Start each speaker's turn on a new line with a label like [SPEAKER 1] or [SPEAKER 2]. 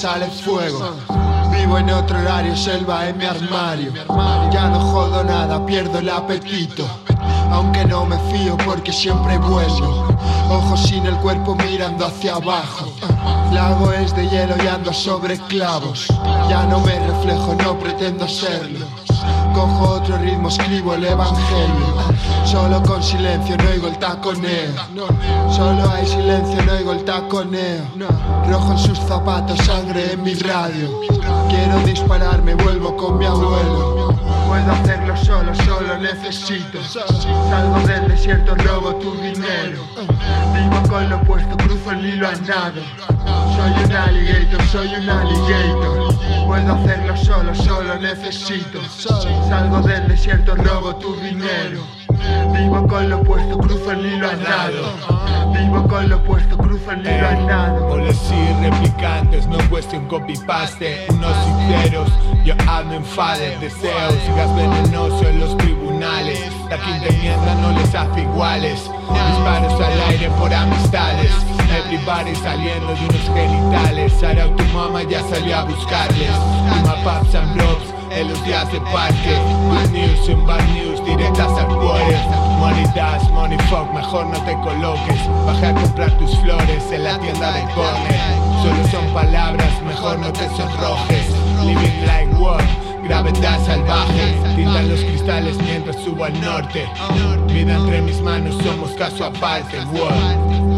[SPEAKER 1] sale fuego. Vivo en otro horario, selva en mi armario. Ya no jodo nada, pierdo el apetito. Aunque no me fío porque siempre vuelvo. Ojos sin el cuerpo mirando hacia abajo. Lago es de hielo y ando sobre clavos. Ya no me reflejo, no pretendo serlo. Cojo otro ritmo, escribo el evangelio. Solo con silencio no oigo el taconeo. Solo hay silencio, no oigo el taconeo. Rojo en sus zapatos, sangre en mi radio. Quiero dispararme, vuelvo con mi abuelo. Puedo hacerlo solo, solo necesito. Salgo del desierto, cruzo el hilo a nado. Soy un alligator, soy un alligator. Puedo hacerlo solo, solo necesito. Salgo del desierto, robo tu dinero. Vivo con lo opuesto, cruzo el hilo a nado. Vivo con lo opuesto, cruzo el hilo a nado.
[SPEAKER 2] Policy replicantes, no cuestión copy-paste Unos sinceros, yo ando en fade Deseos, gas venenoso en los tribunales La quinta enmienda no les hace iguales Disparos por amistades. Everybody saliendo de unos genitales. Ahora tu mamá ya salió a buscarles. Uma Paps and Blobs en los días de parque. Good news en bad news directas al quarter Money dash, money fuck, mejor no te coloques. Bajé a comprar tus flores en la tienda de corner Solo son palabras, mejor no te sonrojes. Living like war, gravedad salvaje. Tintan los cristales mientras subo al norte. Vida entre mis manos, somos caso aparte. War